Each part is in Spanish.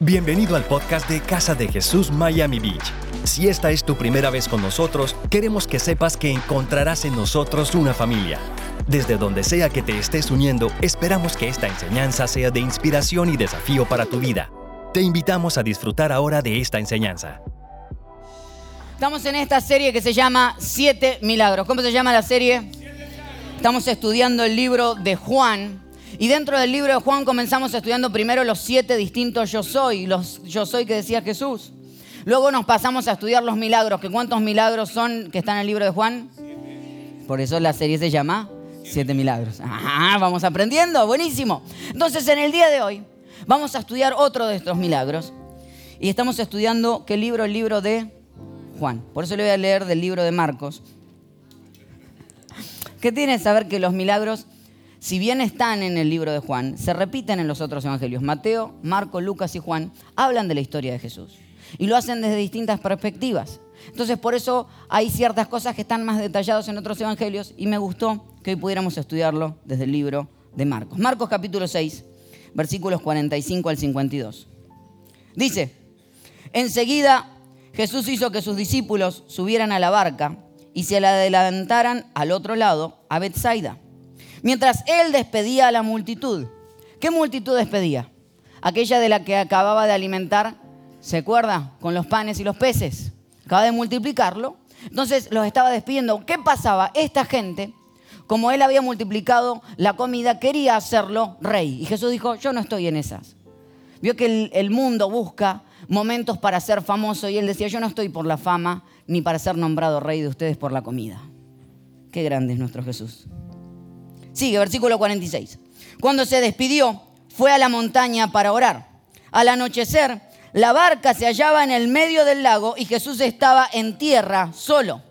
Bienvenido al podcast de Casa de Jesús Miami Beach. Si esta es tu primera vez con nosotros, queremos que sepas que encontrarás en nosotros una familia. Desde donde sea que te estés uniendo, esperamos que esta enseñanza sea de inspiración y desafío para tu vida. Te invitamos a disfrutar ahora de esta enseñanza. Estamos en esta serie que se llama Siete Milagros. ¿Cómo se llama la serie? Estamos estudiando el libro de Juan. Y dentro del libro de Juan comenzamos estudiando primero los siete distintos yo soy, los yo soy que decía Jesús. Luego nos pasamos a estudiar los milagros, que cuántos milagros son que están en el libro de Juan. Por eso la serie se llama Siete Milagros. Ah, vamos aprendiendo, buenísimo. Entonces en el día de hoy vamos a estudiar otro de estos milagros. Y estamos estudiando qué libro, el libro de Juan. Por eso le voy a leer del libro de Marcos. ¿Qué tiene saber que los milagros si bien están en el libro de Juan, se repiten en los otros evangelios. Mateo, Marco, Lucas y Juan hablan de la historia de Jesús. Y lo hacen desde distintas perspectivas. Entonces, por eso hay ciertas cosas que están más detalladas en otros evangelios y me gustó que hoy pudiéramos estudiarlo desde el libro de Marcos. Marcos capítulo 6, versículos 45 al 52. Dice, enseguida Jesús hizo que sus discípulos subieran a la barca y se la adelantaran al otro lado, a Bethsaida Mientras él despedía a la multitud. ¿Qué multitud despedía? Aquella de la que acababa de alimentar, ¿se acuerda? Con los panes y los peces. Acaba de multiplicarlo. Entonces los estaba despidiendo. ¿Qué pasaba? Esta gente, como él había multiplicado la comida, quería hacerlo rey. Y Jesús dijo, yo no estoy en esas. Vio que el, el mundo busca momentos para ser famoso y él decía, yo no estoy por la fama ni para ser nombrado rey de ustedes por la comida. Qué grande es nuestro Jesús. Sigue, versículo 46. Cuando se despidió, fue a la montaña para orar. Al anochecer, la barca se hallaba en el medio del lago y Jesús estaba en tierra solo.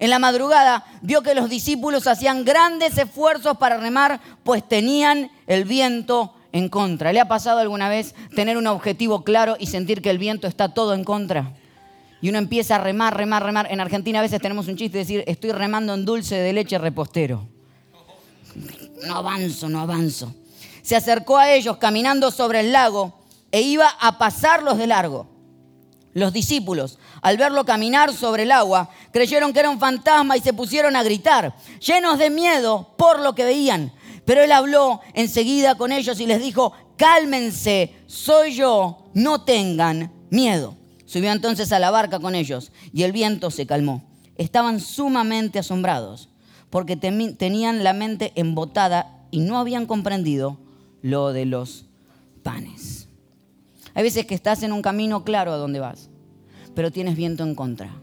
En la madrugada vio que los discípulos hacían grandes esfuerzos para remar, pues tenían el viento en contra. ¿Le ha pasado alguna vez tener un objetivo claro y sentir que el viento está todo en contra? Y uno empieza a remar, remar, remar. En Argentina a veces tenemos un chiste de decir, estoy remando en dulce de leche repostero no avanzo, no avanzo. Se acercó a ellos caminando sobre el lago e iba a pasarlos de largo. Los discípulos, al verlo caminar sobre el agua, creyeron que era un fantasma y se pusieron a gritar, llenos de miedo por lo que veían. Pero él habló enseguida con ellos y les dijo, cálmense, soy yo, no tengan miedo. Subió entonces a la barca con ellos y el viento se calmó. Estaban sumamente asombrados porque tenían la mente embotada y no habían comprendido lo de los panes. Hay veces que estás en un camino claro a donde vas, pero tienes viento en contra.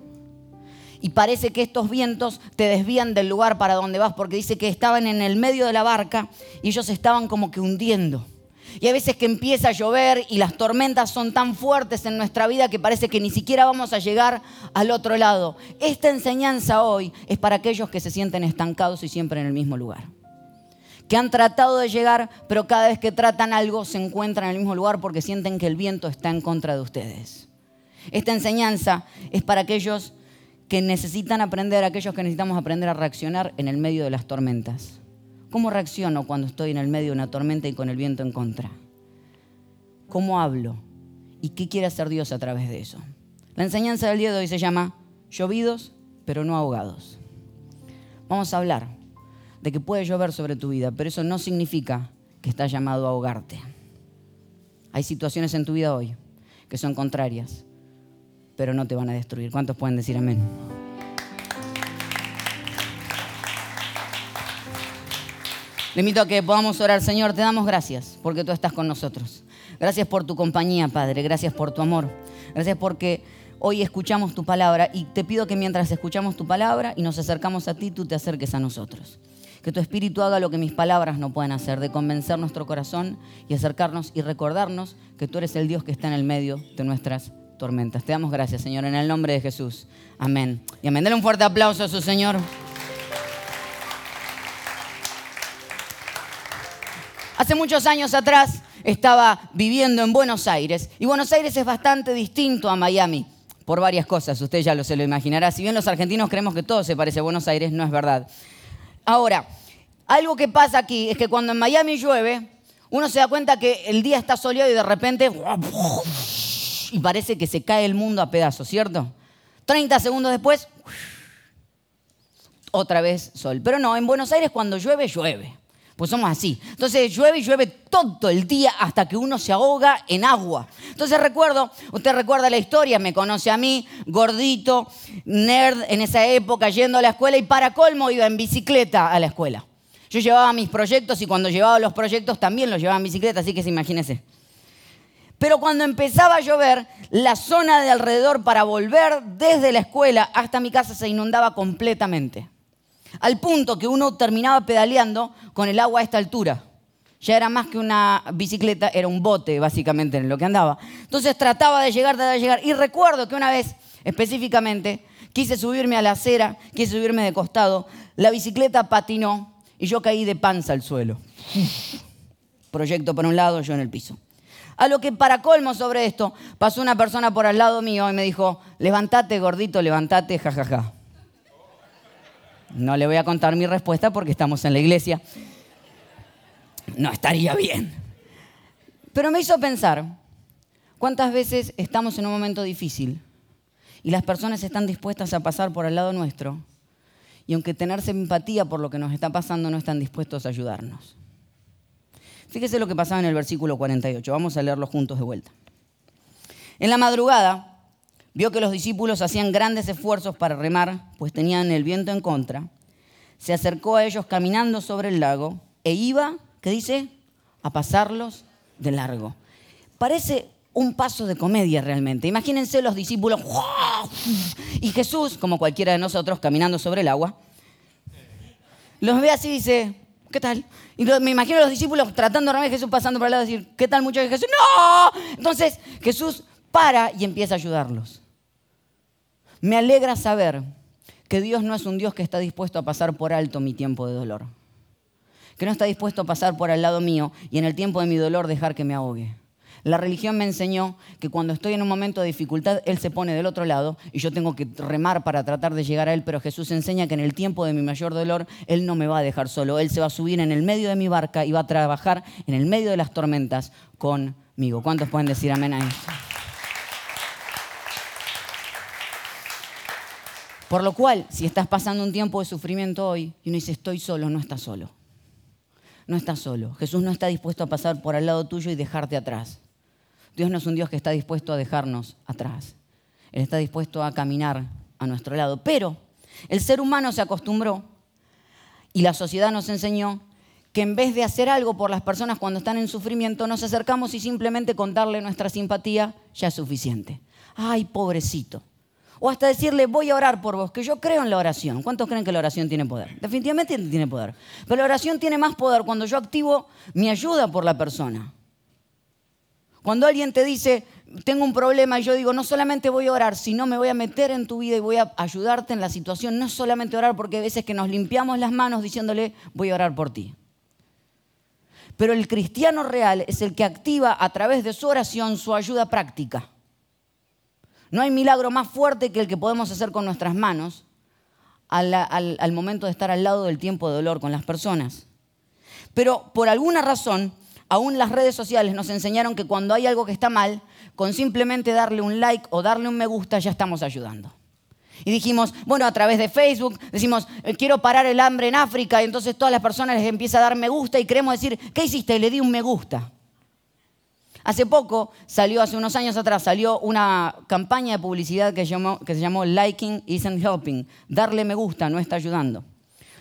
Y parece que estos vientos te desvían del lugar para donde vas, porque dice que estaban en el medio de la barca y ellos estaban como que hundiendo. Y hay veces que empieza a llover y las tormentas son tan fuertes en nuestra vida que parece que ni siquiera vamos a llegar al otro lado. Esta enseñanza hoy es para aquellos que se sienten estancados y siempre en el mismo lugar. Que han tratado de llegar, pero cada vez que tratan algo se encuentran en el mismo lugar porque sienten que el viento está en contra de ustedes. Esta enseñanza es para aquellos que necesitan aprender, aquellos que necesitamos aprender a reaccionar en el medio de las tormentas. ¿Cómo reacciono cuando estoy en el medio de una tormenta y con el viento en contra? ¿Cómo hablo? ¿Y qué quiere hacer Dios a través de eso? La enseñanza del día de hoy se llama llovidos, pero no ahogados. Vamos a hablar de que puede llover sobre tu vida, pero eso no significa que estás llamado a ahogarte. Hay situaciones en tu vida hoy que son contrarias, pero no te van a destruir. ¿Cuántos pueden decir amén? Le invito a que podamos orar. Señor, te damos gracias porque tú estás con nosotros. Gracias por tu compañía, Padre. Gracias por tu amor. Gracias porque hoy escuchamos tu palabra y te pido que mientras escuchamos tu palabra y nos acercamos a ti, tú te acerques a nosotros. Que tu espíritu haga lo que mis palabras no pueden hacer, de convencer nuestro corazón y acercarnos y recordarnos que tú eres el Dios que está en el medio de nuestras tormentas. Te damos gracias, Señor, en el nombre de Jesús. Amén. Y amén. Dale un fuerte aplauso a su Señor. Hace muchos años atrás estaba viviendo en Buenos Aires y Buenos Aires es bastante distinto a Miami por varias cosas, usted ya lo se lo imaginará. Si bien los argentinos creemos que todo se parece a Buenos Aires, no es verdad. Ahora, algo que pasa aquí es que cuando en Miami llueve, uno se da cuenta que el día está soleado y de repente y parece que se cae el mundo a pedazos, ¿cierto? 30 segundos después, otra vez sol. Pero no, en Buenos Aires cuando llueve, llueve. Pues somos así. Entonces llueve y llueve todo el día hasta que uno se ahoga en agua. Entonces recuerdo, usted recuerda la historia, me conoce a mí, gordito, nerd en esa época, yendo a la escuela y para colmo iba en bicicleta a la escuela. Yo llevaba mis proyectos y cuando llevaba los proyectos también los llevaba en bicicleta, así que se imagínese. Pero cuando empezaba a llover, la zona de alrededor para volver desde la escuela hasta mi casa se inundaba completamente. Al punto que uno terminaba pedaleando con el agua a esta altura. Ya era más que una bicicleta, era un bote básicamente en lo que andaba. Entonces trataba de llegar, de llegar. Y recuerdo que una vez, específicamente, quise subirme a la acera, quise subirme de costado, la bicicleta patinó y yo caí de panza al suelo. Proyecto por un lado, yo en el piso. A lo que para colmo sobre esto, pasó una persona por al lado mío y me dijo, levántate gordito, levántate, jajaja. No le voy a contar mi respuesta porque estamos en la iglesia. No estaría bien. Pero me hizo pensar, ¿cuántas veces estamos en un momento difícil y las personas están dispuestas a pasar por al lado nuestro y aunque tener simpatía por lo que nos está pasando no están dispuestos a ayudarnos? Fíjese lo que pasaba en el versículo 48. Vamos a leerlo juntos de vuelta. En la madrugada vio que los discípulos hacían grandes esfuerzos para remar, pues tenían el viento en contra. Se acercó a ellos caminando sobre el lago e iba, ¿qué dice? A pasarlos de largo. Parece un paso de comedia realmente. Imagínense los discípulos y Jesús, como cualquiera de nosotros, caminando sobre el agua. Los ve así y dice, ¿qué tal? Y me imagino a los discípulos tratando de remar Jesús pasando por el lado y decir, ¿qué tal muchachos? Jesús, ¡no! Entonces Jesús para y empieza a ayudarlos. Me alegra saber que Dios no es un Dios que está dispuesto a pasar por alto mi tiempo de dolor. Que no está dispuesto a pasar por al lado mío y en el tiempo de mi dolor dejar que me ahogue. La religión me enseñó que cuando estoy en un momento de dificultad, Él se pone del otro lado y yo tengo que remar para tratar de llegar a Él, pero Jesús enseña que en el tiempo de mi mayor dolor, Él no me va a dejar solo. Él se va a subir en el medio de mi barca y va a trabajar en el medio de las tormentas conmigo. ¿Cuántos pueden decir amén a eso? Por lo cual, si estás pasando un tiempo de sufrimiento hoy y uno dice estoy solo, no estás solo. No estás solo. Jesús no está dispuesto a pasar por al lado tuyo y dejarte atrás. Dios no es un Dios que está dispuesto a dejarnos atrás. Él está dispuesto a caminar a nuestro lado. Pero el ser humano se acostumbró y la sociedad nos enseñó que en vez de hacer algo por las personas cuando están en sufrimiento, nos acercamos y simplemente contarle nuestra simpatía ya es suficiente. Ay, pobrecito. O hasta decirle, voy a orar por vos, que yo creo en la oración. ¿Cuántos creen que la oración tiene poder? Definitivamente tiene poder. Pero la oración tiene más poder cuando yo activo mi ayuda por la persona. Cuando alguien te dice, tengo un problema y yo digo, no solamente voy a orar, sino me voy a meter en tu vida y voy a ayudarte en la situación. No solamente orar, porque hay veces que nos limpiamos las manos diciéndole, voy a orar por ti. Pero el cristiano real es el que activa a través de su oración su ayuda práctica. No hay milagro más fuerte que el que podemos hacer con nuestras manos al, momento de estar al lado del tiempo de dolor con las personas. Pero por alguna razón, aún las redes sociales nos enseñaron que cuando hay algo que está mal, con simplemente darle un like o darle un me gusta ya estamos ayudando. Y dijimos, bueno, a través de Facebook, decimos, eh, quiero parar el hambre en África, y entonces todas las personas les empieza a dar me gusta y queremos decir, ¿qué hiciste? Le di un me gusta. Hace poco salió, hace unos años atrás, salió una campaña de publicidad que, que se llamó Liking Isn't Helping. Darle me gusta no está ayudando.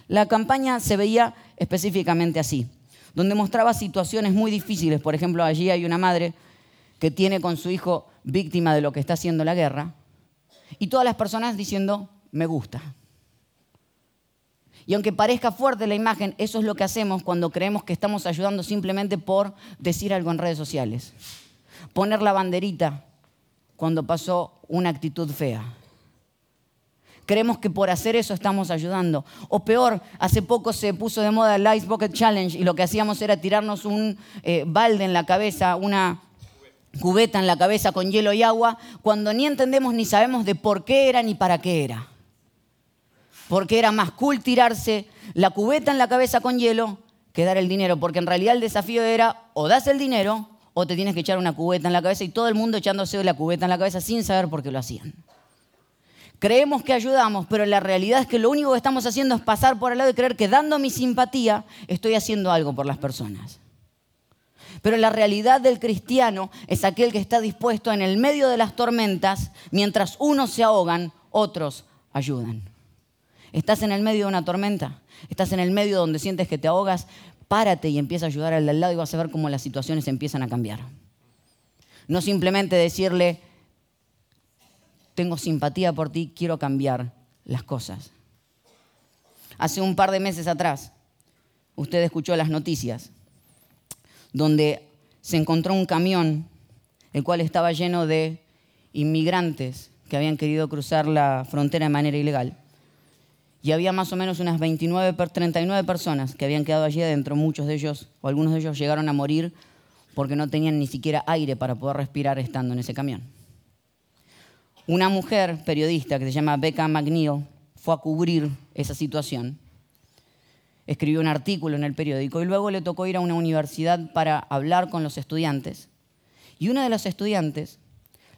La campaña se veía específicamente así donde mostraba situaciones muy difíciles. Por ejemplo, allí hay una madre que tiene con su hijo víctima de lo que está haciendo la guerra, y todas las personas diciendo, me gusta. Y aunque parezca fuerte la imagen, eso es lo que hacemos cuando creemos que estamos ayudando simplemente por decir algo en redes sociales. Poner la banderita cuando pasó una actitud fea. Creemos que por hacer eso estamos ayudando. O peor, hace poco se puso de moda el Ice Bucket Challenge y lo que hacíamos era tirarnos un eh, balde en la cabeza, una cubeta en la cabeza con hielo y agua, cuando ni entendemos ni sabemos de por qué era ni para qué era. Porque era más cool tirarse la cubeta en la cabeza con hielo que dar el dinero, porque en realidad el desafío era o das el dinero o te tienes que echar una cubeta en la cabeza y todo el mundo echándose la cubeta en la cabeza sin saber por qué lo hacían. Creemos que ayudamos, pero la realidad es que lo único que estamos haciendo es pasar por el lado y creer que dando mi simpatía estoy haciendo algo por las personas. Pero la realidad del cristiano es aquel que está dispuesto en el medio de las tormentas, mientras unos se ahogan, otros ayudan. Estás en el medio de una tormenta, estás en el medio donde sientes que te ahogas, párate y empieza a ayudar al de al lado y vas a ver cómo las situaciones empiezan a cambiar. No simplemente decirle, tengo simpatía por ti, quiero cambiar las cosas. Hace un par de meses atrás, usted escuchó las noticias donde se encontró un camión, el cual estaba lleno de inmigrantes que habían querido cruzar la frontera de manera ilegal. Y había más o menos unas 29, 39 personas que habían quedado allí adentro. Muchos de ellos, o algunos de ellos, llegaron a morir porque no tenían ni siquiera aire para poder respirar estando en ese camión. Una mujer periodista que se llama Becca McNeil fue a cubrir esa situación escribió un artículo en el periódico y luego le tocó ir a una universidad para hablar con los estudiantes. Y uno de los estudiantes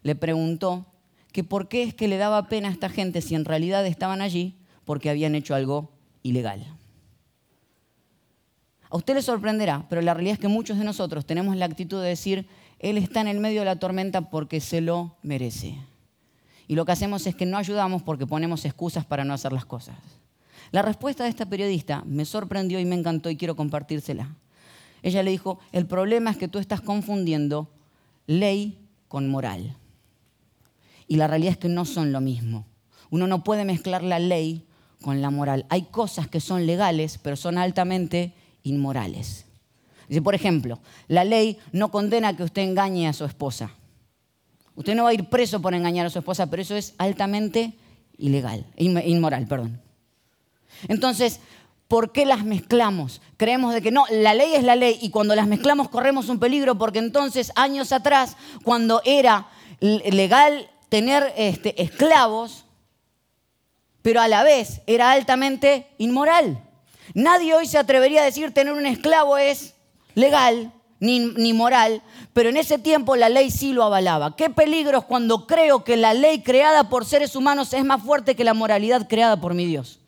le preguntó que por qué es que le daba pena a esta gente si en realidad estaban allí porque habían hecho algo ilegal. A usted le sorprenderá, pero la realidad es que muchos de nosotros tenemos la actitud de decir, Él está en el medio de la tormenta porque se lo merece. Y lo que hacemos es que no ayudamos porque ponemos excusas para no hacer las cosas. La respuesta de esta periodista me sorprendió y me encantó y quiero compartírsela. Ella le dijo, el problema es que tú estás confundiendo ley con moral. Y la realidad es que no son lo mismo. Uno no puede mezclar la ley con la moral. Hay cosas que son legales, pero son altamente inmorales. Por ejemplo, la ley no condena que usted engañe a su esposa. Usted no va a ir preso por engañar a su esposa, pero eso es altamente ilegal, inmoral, perdón. Entonces, ¿por qué las mezclamos? Creemos de que no, la ley es la ley y cuando las mezclamos corremos un peligro porque entonces años atrás, cuando era legal tener este, esclavos, pero a la vez era altamente inmoral. Nadie hoy se atrevería a decir tener un esclavo es legal ni, ni, moral, pero en ese tiempo la ley sí lo avalaba. Qué peligros cuando creo que la ley creada por seres humanos es más fuerte que la moralidad creada por mi Dios.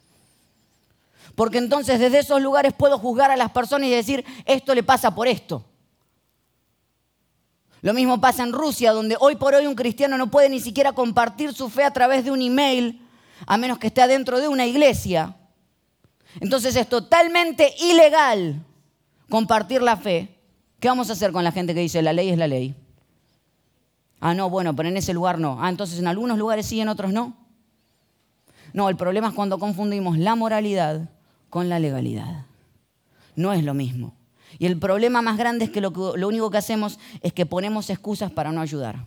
Porque entonces desde esos lugares puedo juzgar a las personas y decir, esto le pasa por esto. Lo mismo pasa en Rusia, donde hoy por hoy un cristiano no puede ni siquiera compartir su fe a través de un email, a menos que esté adentro de una iglesia. Entonces es totalmente ilegal compartir la fe. ¿Qué vamos a hacer con la gente que dice la ley es la ley? Ah, no, bueno, pero en ese lugar no. Ah, entonces en algunos lugares sí, en otros no. No, el problema es cuando confundimos la moralidad con la legalidad. No es lo mismo. Y el problema más grande es que lo, único que hacemos es que ponemos excusas para no ayudar.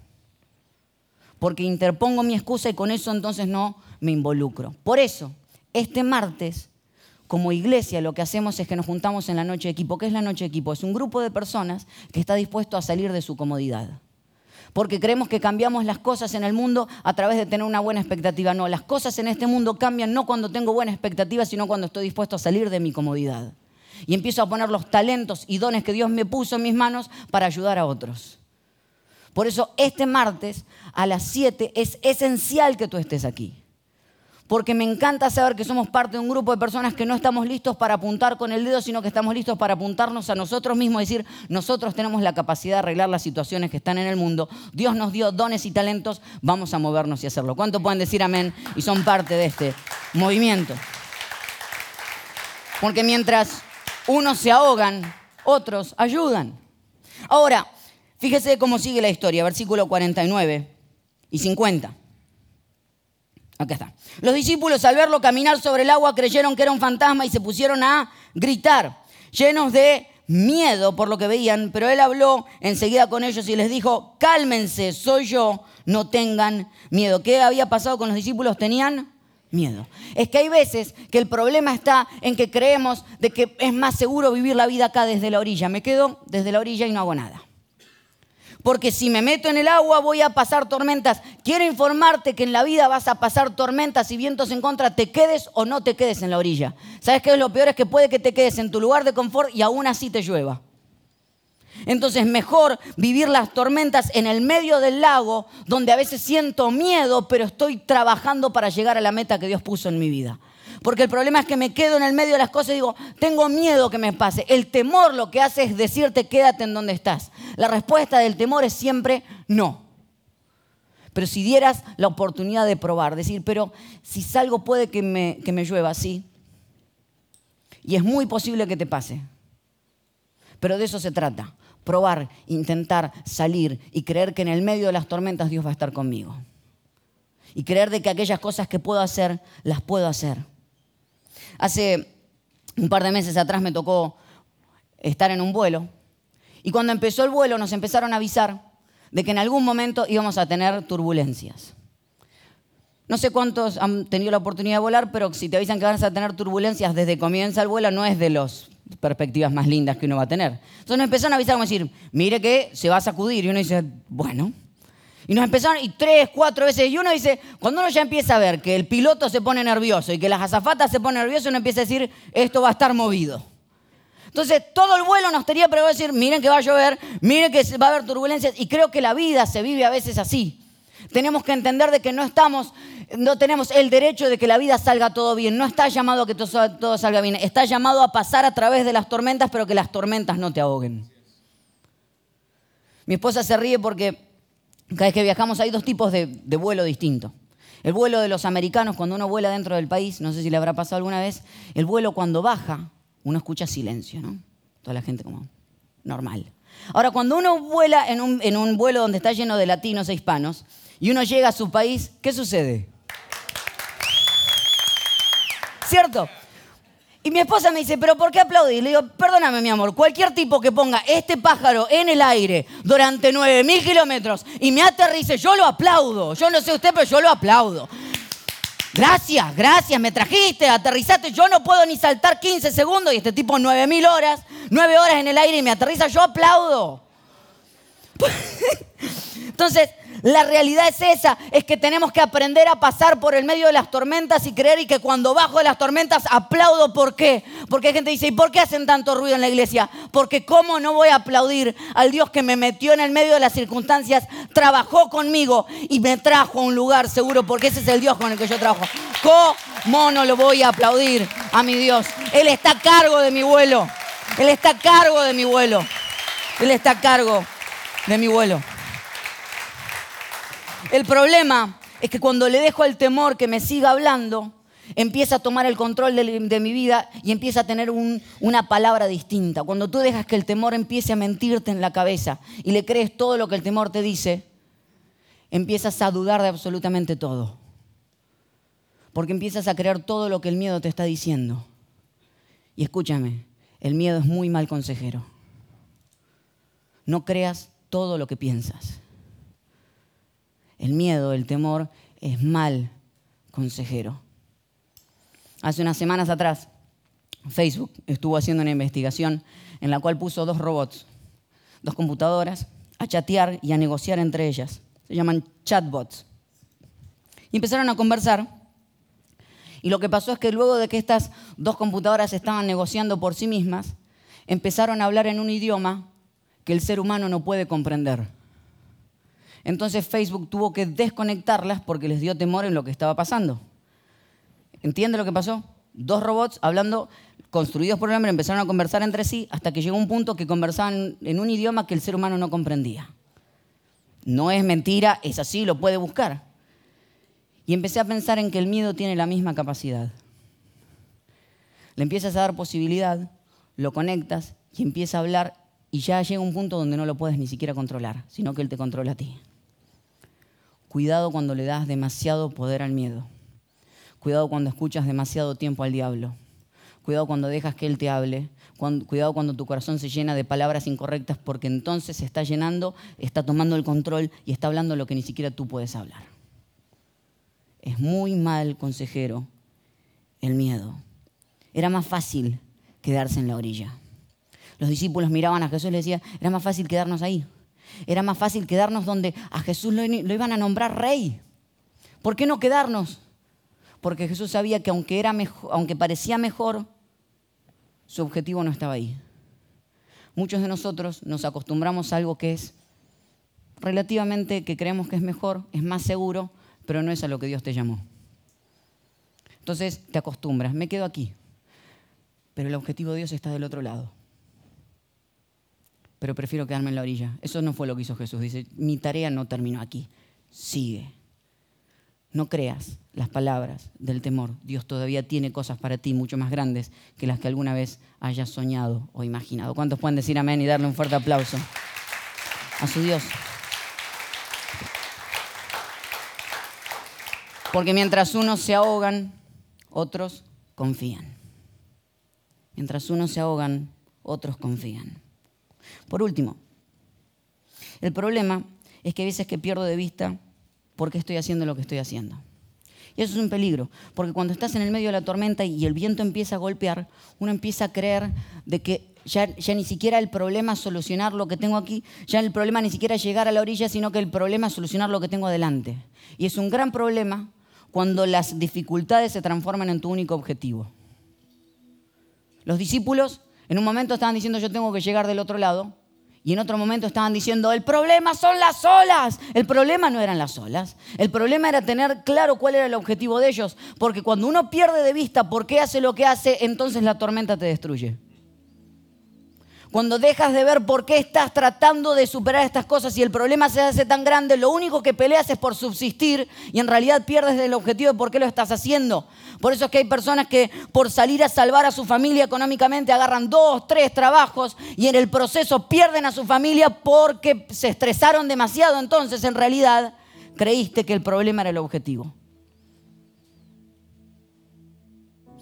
Porque interpongo mi excusa y con eso entonces no me involucro. Por eso, este martes, como iglesia, lo que hacemos es que nos juntamos en la noche de equipo. ¿Qué es la noche de equipo? Es un grupo de personas que está dispuesto a salir de su comodidad porque creemos que cambiamos las cosas en el mundo a través de tener una buena expectativa. No, las cosas en este mundo cambian no cuando tengo buena expectativa, sino cuando estoy dispuesto a salir de mi comodidad. Y empiezo a poner los talentos y dones que Dios me puso en mis manos para ayudar a otros. Por eso este martes a las 7 es esencial que tú estés aquí porque me encanta saber que somos parte de un grupo de personas que no estamos listos para apuntar con el dedo, sino que estamos listos para apuntarnos a nosotros mismos, decir, nosotros tenemos la capacidad de arreglar las situaciones que están en el mundo, Dios nos dio dones y talentos, vamos a movernos y hacerlo. ¿Cuánto pueden decir amén? Y son parte de este movimiento. Porque mientras unos se ahogan, otros ayudan. Ahora, fíjese cómo sigue la historia, versículo 49 y 50. Acá está. Los discípulos al verlo caminar sobre el agua creyeron que era un fantasma y se pusieron a gritar, llenos de miedo por lo que veían, pero él habló enseguida con ellos y les dijo, cálmense, soy yo, no tengan miedo. ¿Qué había pasado con los discípulos? Tenían miedo. Es que hay veces que el problema está en que creemos de que es más seguro vivir la vida acá desde la orilla. Me quedo desde la orilla y no hago nada. Porque si me meto en el agua voy a pasar tormentas. Quiero informarte que en la vida vas a pasar tormentas y vientos en contra, te quedes o no te quedes en la orilla. ¿Sabes qué es lo peor? Es que puede que te quedes en tu lugar de confort y aún así te llueva. Entonces mejor vivir las tormentas en el medio del lago, donde a veces siento miedo, pero estoy trabajando para llegar a la meta que Dios puso en mi vida. Porque el problema es que me quedo en el medio de las cosas y digo, tengo miedo que me pase. El temor lo que hace es decirte, quédate en donde estás. La respuesta del temor es siempre no. Pero si dieras la oportunidad de probar, decir, pero si salgo puede que me, que me llueva, sí. Y es muy posible que te pase. Pero de eso se trata. Probar, intentar salir y creer que en el medio de las tormentas Dios va a estar conmigo. Y creer de que aquellas cosas que puedo hacer, las puedo hacer. Hace un par de meses atrás me tocó estar en un vuelo y cuando empezó el vuelo nos empezaron a avisar de que en algún momento íbamos a tener turbulencias. No sé cuántos han tenido la oportunidad de volar, pero si te avisan que vas a tener turbulencias desde que comienza el vuelo, no es de las perspectivas más lindas que uno va a tener. Entonces nos empezaron a avisar, como decir, mire que se va a sacudir. Y uno dice, bueno, y nos empezaron, y tres, cuatro veces, y uno dice, cuando uno ya empieza a ver que el piloto se pone nervioso y que las azafatas se ponen nerviosas, uno empieza a decir, esto va a estar movido. Entonces, todo el vuelo nos tenía pero decir, miren que va a llover, miren que va a haber turbulencias, y creo que la vida se vive a veces así. Tenemos que entender de que no estamos, no tenemos el derecho de que la vida salga todo bien. No está llamado a que todo, todo salga bien. Está llamado a pasar a través de las tormentas, pero que las tormentas no te ahoguen. Mi esposa se ríe porque cada vez que viajamos hay dos tipos de, vuelo distintos. El vuelo de los americanos cuando uno vuela dentro del país, no sé si le habrá pasado alguna vez, el vuelo cuando baja, uno escucha silencio, ¿no? Toda la gente como normal. Ahora, cuando uno vuela en un, en un vuelo donde está lleno de latinos e hispanos y uno llega a su país, ¿qué sucede? ¿Cierto? Y mi esposa me dice, ¿pero por qué aplaudí? Le digo, perdóname, mi amor, cualquier tipo que ponga este pájaro en el aire durante 9.000 kilómetros y me aterrice, yo lo aplaudo. Yo no sé usted, pero yo lo aplaudo. Gracias, gracias, me trajiste, aterrizaste. Yo no puedo ni saltar 15 segundos y este tipo 9.000 horas, 9 horas en el aire y me aterriza, yo aplaudo. Entonces, la realidad es esa, es que tenemos que aprender a pasar por el medio de las tormentas y creer y que cuando bajo de las tormentas aplaudo. ¿Por qué? Porque hay gente que dice, ¿y por qué hacen tanto ruido en la iglesia? Porque ¿cómo no voy a aplaudir al Dios que me metió en el medio de las circunstancias, trabajó conmigo y me trajo a un lugar seguro? Porque ese es el Dios con el que yo trabajo. ¿Cómo no lo voy a aplaudir a mi Dios? Él está a cargo de mi vuelo. Él está a cargo de mi vuelo. Él está a cargo de mi vuelo. El problema es que cuando le dejo al temor que me siga hablando, empieza a tomar el control de, mi vida y empieza a tener una palabra distinta. Cuando tú dejas que el temor empiece a mentirte en la cabeza y le crees todo lo que el temor te dice, empiezas a dudar de absolutamente todo. Porque empiezas a creer todo lo que el miedo te está diciendo. Y escúchame, el miedo es muy mal consejero. No creas todo lo que piensas. El miedo, el temor es mal consejero. Hace unas semanas atrás, Facebook estuvo haciendo una investigación en la cual puso dos robots, dos computadoras, a chatear y a negociar entre ellas. Se llaman chatbots. Y empezaron a conversar. Y lo que pasó es que luego de que estas dos computadoras estaban negociando por sí mismas, empezaron a hablar en un idioma que el ser humano no puede comprender. Entonces Facebook tuvo que desconectarlas porque les dio temor en lo que estaba pasando. ¿Entiende lo que pasó? Dos robots hablando, construidos por el hombre, empezaron a conversar entre sí hasta que llegó un punto que conversaban en un idioma que el ser humano no comprendía. No es mentira, es así, lo puede buscar. Y empecé a pensar en que el miedo tiene la misma capacidad. Le empiezas a dar posibilidad, lo conectas y empieza a hablar y ya llega un punto donde no lo puedes ni siquiera controlar, sino que él te controla a ti. Cuidado cuando le das demasiado poder al miedo. Cuidado cuando escuchas demasiado tiempo al diablo. Cuidado cuando dejas que Él te hable. cuidado cuando tu corazón se llena de palabras incorrectas porque entonces se está llenando, está tomando el control y está hablando lo que ni siquiera tú puedes hablar. Es muy mal consejero el miedo. Era más fácil quedarse en la orilla. Los discípulos miraban a Jesús y le decían, era más fácil quedarnos ahí. Era más fácil quedarnos donde a Jesús lo, iban a nombrar rey. ¿Por qué no quedarnos? Porque Jesús sabía que aunque, era aunque parecía mejor, su objetivo no estaba ahí. Muchos de nosotros nos acostumbramos a algo que es relativamente, que creemos que es mejor, es más seguro, pero no es a lo que Dios te llamó. Entonces te acostumbras, me quedo aquí, pero el objetivo de Dios está del otro lado. Pero prefiero quedarme en la orilla. Eso no fue lo que hizo Jesús. Dice, mi tarea no terminó aquí, sigue. No creas las palabras del temor. Dios todavía tiene cosas para ti mucho más grandes que las que alguna vez hayas soñado o imaginado. ¿Cuántos pueden decir amén y darle un fuerte aplauso a su Dios? Porque mientras unos se ahogan, otros confían. Mientras unos se ahogan, otros confían. Por último, el problema es que a veces que pierdo de vista por qué estoy haciendo lo que estoy haciendo. Y eso es un peligro, porque cuando estás en el medio de la tormenta y el viento empieza a golpear, uno empieza a creer de que ya, ya, ni siquiera el problema es solucionar lo que tengo aquí, ya el problema ni siquiera es llegar a la orilla, sino que el problema es solucionar lo que tengo adelante. Y es un gran problema cuando las dificultades se transforman en tu único objetivo. Los discípulos en un momento estaban diciendo yo tengo que llegar del otro lado, y en otro momento estaban diciendo, el problema son las olas. El problema no eran las olas. El problema era tener claro cuál era el objetivo de ellos. Porque cuando uno pierde de vista por qué hace lo que hace, entonces la tormenta te destruye. Cuando dejas de ver por qué estás tratando de superar estas cosas y el problema se hace tan grande, lo único que peleas es por subsistir y en realidad pierdes el objetivo de por qué lo estás haciendo. Por eso es que hay personas que por salir a salvar a su familia económicamente agarran dos, tres trabajos y en el proceso pierden a su familia porque se estresaron demasiado. Entonces en realidad creíste que el problema era el objetivo.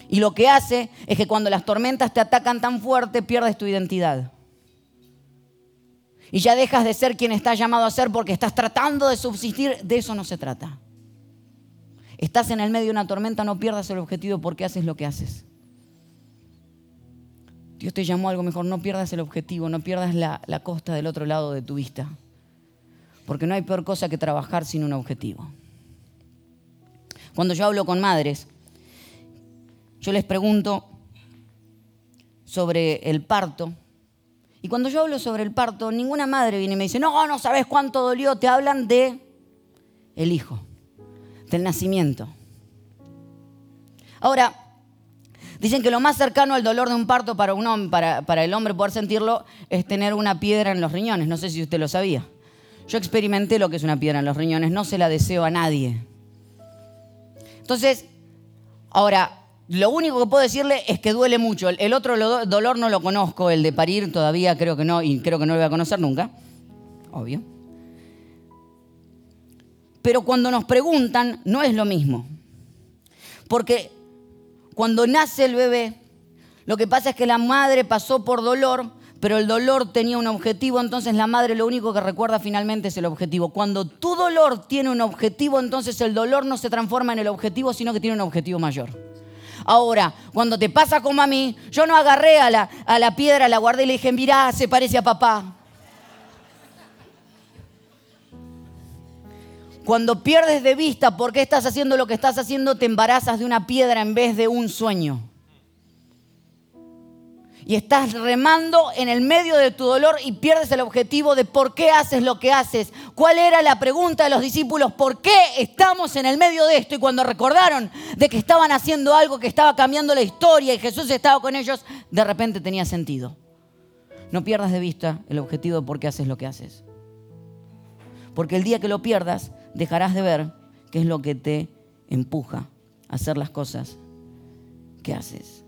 Y lo que hace es que cuando las tormentas te atacan tan fuerte, pierdes tu identidad. Y ya dejas de ser quien estás llamado a ser porque estás tratando de subsistir. De eso no se trata. Estás en el medio de una tormenta, no pierdas el objetivo porque haces lo que haces. Dios te llamó a algo mejor, no pierdas el objetivo, no pierdas la, la costa del otro lado de tu vista. Porque no hay peor cosa que trabajar sin un objetivo. Cuando yo hablo con madres, yo les pregunto sobre el parto. Y cuando yo hablo sobre el parto, ninguna madre viene y me dice, no, no sabes cuánto dolió. Te hablan de el hijo, del nacimiento. Ahora, dicen que lo más cercano al dolor de un parto para, un hombre, para, para el hombre poder sentirlo es tener una piedra en los riñones. No sé si usted lo sabía. Yo experimenté lo que es una piedra en los riñones, no se la deseo a nadie. Entonces, ahora, lo único que puedo decirle es que duele mucho. El otro dolor no lo conozco, el de parir todavía creo que no, y creo que no lo voy a conocer nunca. Obvio. Pero cuando nos preguntan, no es lo mismo. Porque cuando nace el bebé, lo que pasa es que la madre pasó por dolor, pero el dolor tenía un objetivo, entonces la madre lo único que recuerda finalmente es el objetivo. Cuando tu dolor tiene un objetivo, entonces el dolor no se transforma en el objetivo, sino que tiene un objetivo mayor. Ahora, cuando te pasa como a mí, yo no agarré a la, a la piedra, la guardé y le dije, mirá, se parece a papá. Cuando pierdes de vista por qué estás haciendo lo que estás haciendo, te embarazas de una piedra en vez de un sueño y estás remando en el medio de tu dolor y pierdes el objetivo de por qué haces lo que haces. ¿Cuál era la pregunta de los discípulos? ¿Por qué estamos en el medio de esto? Y cuando recordaron de que estaban haciendo algo que estaba cambiando la historia y Jesús estaba con ellos, de repente tenía sentido. No pierdas de vista el objetivo de por qué haces lo que haces. Porque el día que lo pierdas, dejarás de ver qué es lo que te empuja a hacer las cosas que haces.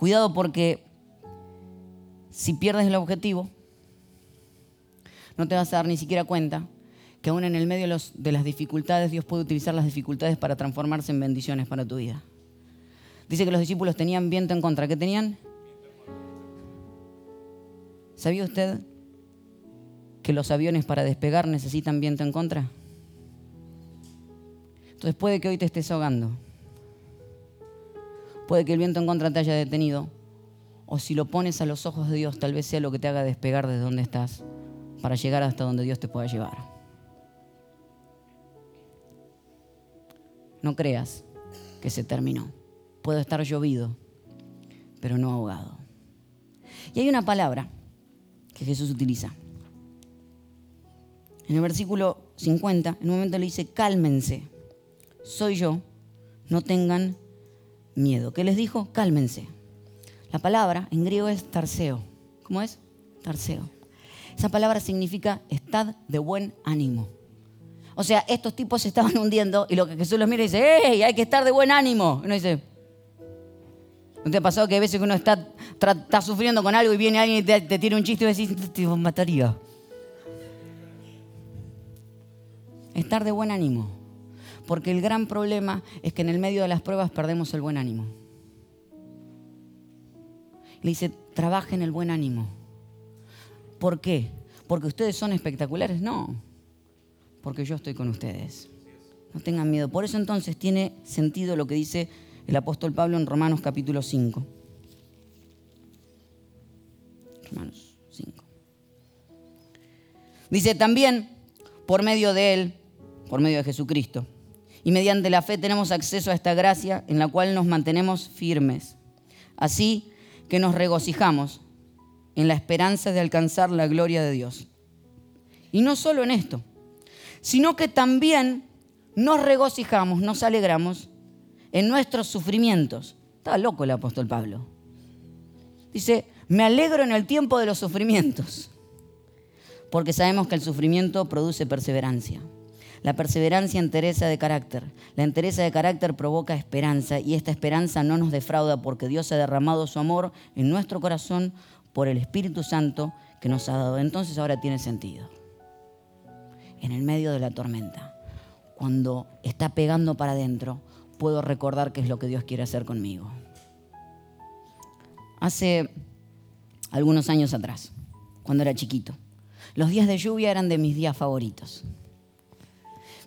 Cuidado porque si pierdes el objetivo, no te vas a dar ni siquiera cuenta que aún en el medio de, las dificultades, Dios puede utilizar las dificultades para transformarse en bendiciones para tu vida. Dice que los discípulos tenían viento en contra. ¿Qué tenían? ¿Sabía usted que los aviones para despegar necesitan viento en contra? Entonces puede que hoy te estés ahogando puede que el viento en contra te haya detenido o si lo pones a los ojos de Dios, tal vez sea lo que te haga despegar de donde estás para llegar hasta donde Dios te pueda llevar. No creas que se terminó. Puedo estar llovido, pero no ahogado. Y hay una palabra que Jesús utiliza. En el versículo 50, en un momento le dice, cálmense, soy yo, no tengan miedo. ¿Qué les dijo? Cálmense. La palabra en griego es tarseo. ¿Cómo es? Tarseo. Esa palabra significa estad de buen ánimo. O sea, estos tipos se estaban hundiendo y lo que Jesús los mira y dice, ¡Ey, hay que estar de buen ánimo! Uno dice, ¿no te ha pasado que a veces que uno está, sufriendo con algo y viene alguien y te, te un chiste y decís, te mataría? Estar de buen ánimo. Porque el gran problema es que en el medio de las pruebas perdemos el buen ánimo. Le dice, trabajen el buen ánimo. ¿Por qué? ¿Porque ustedes son espectaculares? No, porque yo estoy con ustedes. No tengan miedo. Por eso entonces tiene sentido lo que dice el apóstol Pablo en Romanos capítulo 5. Romanos 5. Dice también, por medio de Él, por medio de Jesucristo, y mediante la fe tenemos acceso a esta gracia en la cual nos mantenemos firmes. Así que nos regocijamos en la esperanza de alcanzar la gloria de Dios. Y no solo en esto, sino que también nos regocijamos, nos alegramos en nuestros sufrimientos. Estaba loco el apóstol Pablo. Dice, me alegro en el tiempo de los sufrimientos, porque sabemos que el sufrimiento produce perseverancia. La perseverancia entereza de carácter. La entereza de carácter provoca esperanza y esta esperanza no nos defrauda porque Dios ha derramado su amor en nuestro corazón por el Espíritu Santo que nos ha dado. Entonces ahora tiene sentido. En el medio de la tormenta, cuando está pegando para adentro, puedo recordar qué es lo que Dios quiere hacer conmigo. Hace algunos años atrás, cuando era chiquito, los días de lluvia eran de mis días favoritos.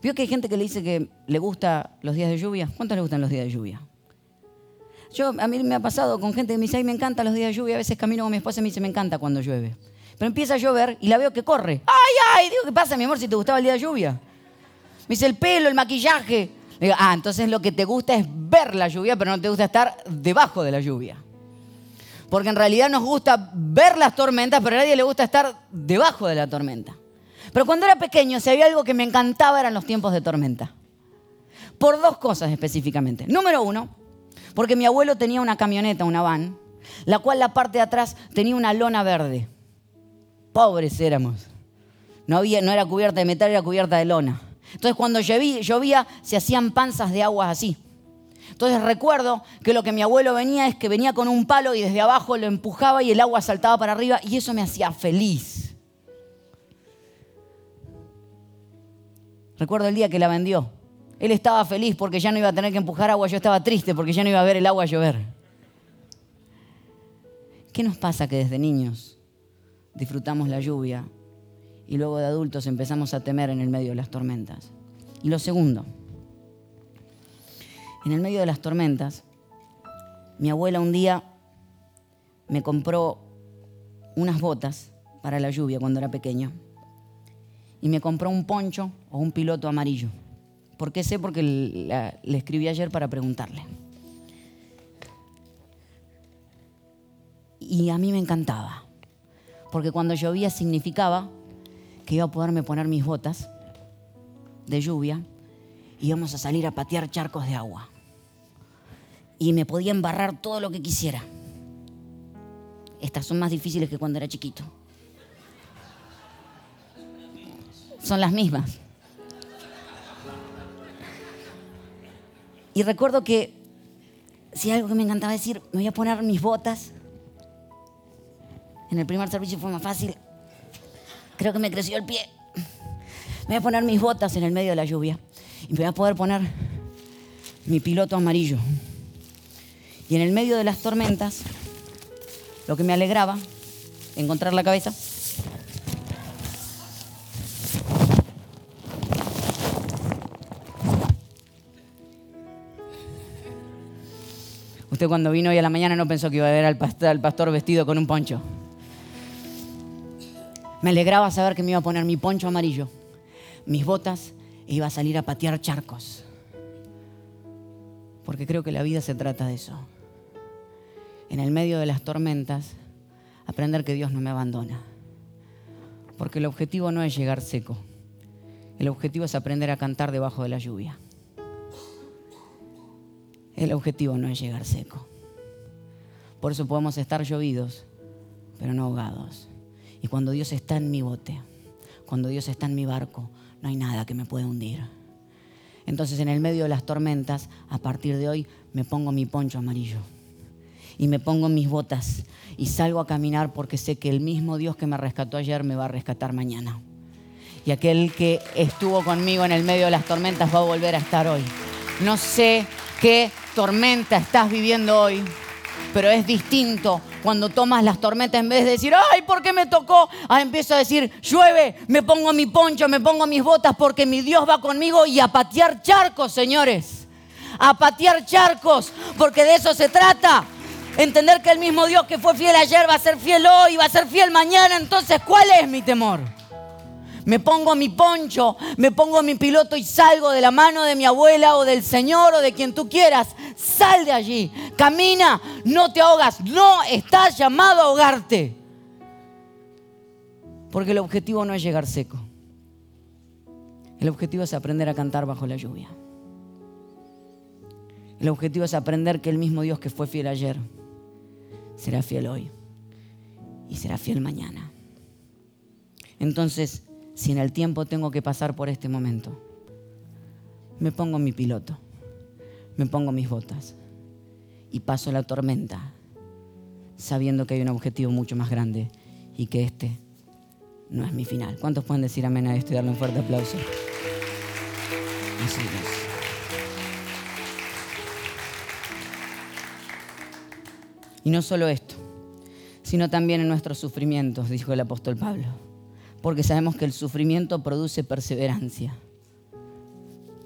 ¿Vio que hay gente que le dice que le gusta los días de lluvia? ¿Cuántos le gustan los días de lluvia? Yo, a mí me ha pasado con gente que me dice, ay, me encantan los días de lluvia. A veces camino con mi esposa y me dice, me encanta cuando llueve. Pero empieza a llover y la veo que corre. Ay, ay, digo, ¿qué pasa, mi amor, si te gustaba el día de lluvia? Me dice, el pelo, el maquillaje. Digo, ah, entonces lo que te gusta es ver la lluvia, pero no te gusta estar debajo de la lluvia. Porque en realidad nos gusta ver las tormentas, pero a nadie le gusta estar debajo de la tormenta. Pero cuando era pequeño, si había algo que me encantaba eran los tiempos de tormenta. Por dos cosas específicamente. Número uno, porque mi abuelo tenía una camioneta, una van, la cual la parte de atrás tenía una lona verde. Pobres éramos. No, había, no era cubierta de metal, era cubierta de lona. Entonces cuando llovía, llovía se hacían panzas de aguas así. Entonces recuerdo que lo que mi abuelo venía es que venía con un palo y desde abajo lo empujaba y el agua saltaba para arriba y eso me hacía feliz. Recuerdo el día que la vendió. Él estaba feliz porque ya no iba a tener que empujar agua, yo estaba triste porque ya no iba a ver el agua llover. ¿Qué nos pasa que desde niños disfrutamos la lluvia y luego de adultos empezamos a temer en el medio de las tormentas? Y lo segundo, en el medio de las tormentas, mi abuela un día me compró unas botas para la lluvia cuando era pequeño y me compró un poncho o un piloto amarillo. ¿Por qué sé? Porque le escribí ayer para preguntarle. Y a mí me encantaba, porque cuando llovía significaba que iba a poderme poner mis botas de lluvia y íbamos a salir a patear charcos de agua. Y me podía embarrar todo lo que quisiera. Estas son más difíciles que cuando era chiquito. Son las mismas. Y recuerdo que si algo que me encantaba decir, me voy a poner mis botas. En el primer servicio fue más fácil. Creo que me creció el pie. Me voy a poner mis botas en el medio de la lluvia. Y me voy a poder poner mi piloto amarillo. Y en el medio de las tormentas, lo que me alegraba, encontrar la cabeza, Usted cuando vino hoy a la mañana no pensó que iba a ver al pastor, al pastor vestido con un poncho. Me alegraba saber que me iba a poner mi poncho amarillo, mis botas e iba a salir a patear charcos. Porque creo que la vida se trata de eso. En el medio de las tormentas, aprender que Dios no me abandona. Porque el objetivo no es llegar seco. El objetivo es aprender a cantar debajo de la lluvia. El objetivo no es llegar seco. Por eso podemos estar llovidos, pero no ahogados. Y cuando Dios está en mi bote, cuando Dios está en mi barco, no hay nada que me pueda hundir. Entonces en el medio de las tormentas, a partir de hoy, me pongo mi poncho amarillo y me pongo mis botas y salgo a caminar porque sé que el mismo Dios que me rescató ayer me va a rescatar mañana. Y aquel que estuvo conmigo en el medio de las tormentas va a volver a estar hoy. No sé qué tormenta estás viviendo hoy, pero es distinto cuando tomas las tormentas en vez de decir, ay, ¿por qué me tocó? Ah, empiezo a decir, llueve, me pongo mi poncho, me pongo mis botas porque mi Dios va conmigo y a patear charcos, señores. A patear charcos, porque de eso se trata. Entender que el mismo Dios que fue fiel ayer va a ser fiel hoy, va a ser fiel mañana. Entonces, ¿cuál es mi temor? Me pongo mi poncho, me pongo mi piloto y salgo de la mano de mi abuela o del Señor o de quien tú quieras. Sal de allí, camina, no te ahogas, no estás llamado a ahogarte. Porque el objetivo no es llegar seco. El objetivo es aprender a cantar bajo la lluvia. El objetivo es aprender que el mismo Dios que fue fiel ayer será fiel hoy y será fiel mañana. Entonces, si en el tiempo tengo que pasar por este momento? Me pongo mi piloto, me pongo mis botas y paso la tormenta sabiendo que hay un objetivo mucho más grande y que este no es mi final. ¿Cuántos pueden decir amén a esto y darle un fuerte aplauso? Y no solo esto, sino también en nuestros sufrimientos, dijo el apóstol Pablo porque sabemos que el sufrimiento produce perseverancia.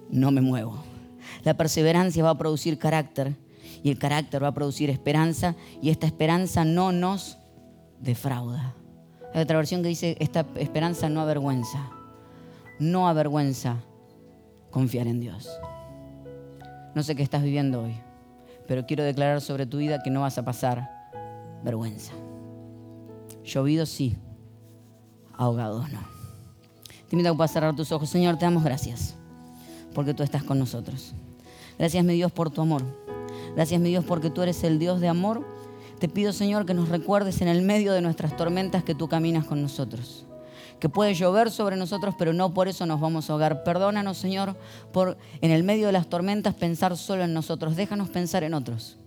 No me muevo. La perseverancia va a producir carácter y el carácter va a producir esperanza y esta esperanza no nos defrauda. Hay otra versión que dice, esta esperanza no avergüenza. No avergüenza confiar en Dios. No sé qué estás viviendo hoy, pero quiero declarar sobre tu vida que no vas a pasar vergüenza. Llovido sí, ahogados no. Te invito a cerrar tus ojos. Señor, te damos gracias porque tú estás con nosotros. Gracias, mi Dios, por tu amor. Gracias, mi Dios, porque tú eres el Dios de amor. Te pido, Señor, que nos recuerdes en el medio de nuestras tormentas que tú caminas con nosotros. Que puede llover sobre nosotros, pero no por eso nos vamos a ahogar. Perdónanos, Señor, por en el medio de las tormentas pensar solo en nosotros. Déjanos pensar en otros.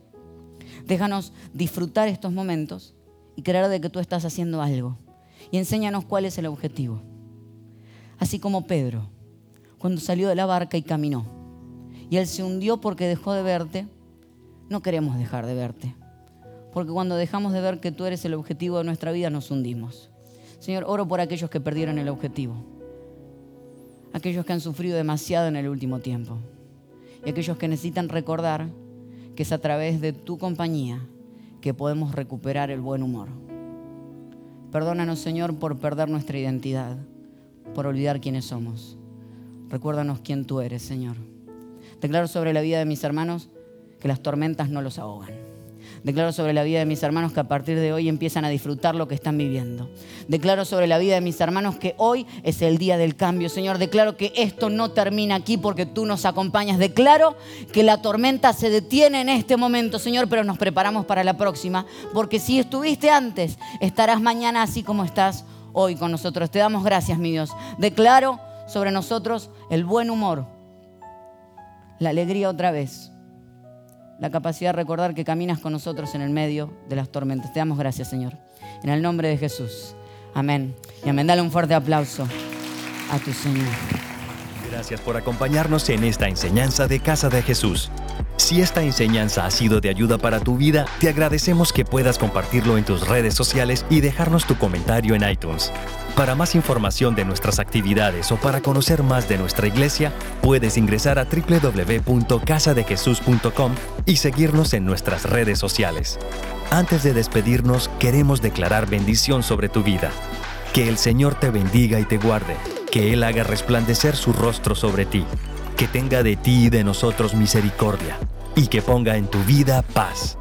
Déjanos disfrutar estos momentos y creer de que tú estás haciendo algo y enséñanos cuál es el objetivo. Así como Pedro, cuando salió de la barca y caminó, y él se hundió porque dejó de verte, no queremos dejar de verte, porque cuando dejamos de ver que tú eres el objetivo de nuestra vida, nos hundimos. Señor, oro por aquellos que perdieron el objetivo, aquellos que han sufrido demasiado en el último tiempo, y aquellos que necesitan recordar que es a través de tu compañía que podemos recuperar el buen humor. Perdónanos, Señor, por perder nuestra identidad, por olvidar quiénes somos. Recuérdanos quién tú eres, Señor. Declaro sobre la vida de mis hermanos que las tormentas no los ahogan. Declaro sobre la vida de mis hermanos que a partir de hoy empiezan a disfrutar lo que están viviendo. Declaro sobre la vida de mis hermanos que hoy es el día del cambio. Señor, declaro que esto no termina aquí porque tú nos acompañas. Declaro que la tormenta se detiene en este momento, Señor, pero nos preparamos para la próxima. Porque si estuviste antes, estarás mañana así como estás hoy con nosotros. Te damos gracias, mi Dios. Declaro sobre nosotros el buen humor, la alegría otra vez la capacidad de recordar que caminas con nosotros en el medio de las tormentas. Te damos gracias, Señor. En el nombre de Jesús. Amén. Y amén. Dale un fuerte aplauso a tu Señor. Gracias por acompañarnos en esta enseñanza de Casa de Jesús. Si esta enseñanza ha sido de ayuda para tu vida, te agradecemos que puedas compartirlo en tus redes sociales y dejarnos tu comentario en iTunes. Para más información de nuestras actividades o para conocer más de nuestra iglesia, puedes ingresar a www.casadejesús.com y seguirnos en nuestras redes sociales. Antes de despedirnos, queremos declarar bendición sobre tu vida. Que el Señor te bendiga y te guarde, que Él haga resplandecer su rostro sobre ti, que tenga de ti y de nosotros misericordia, y que ponga en tu vida paz.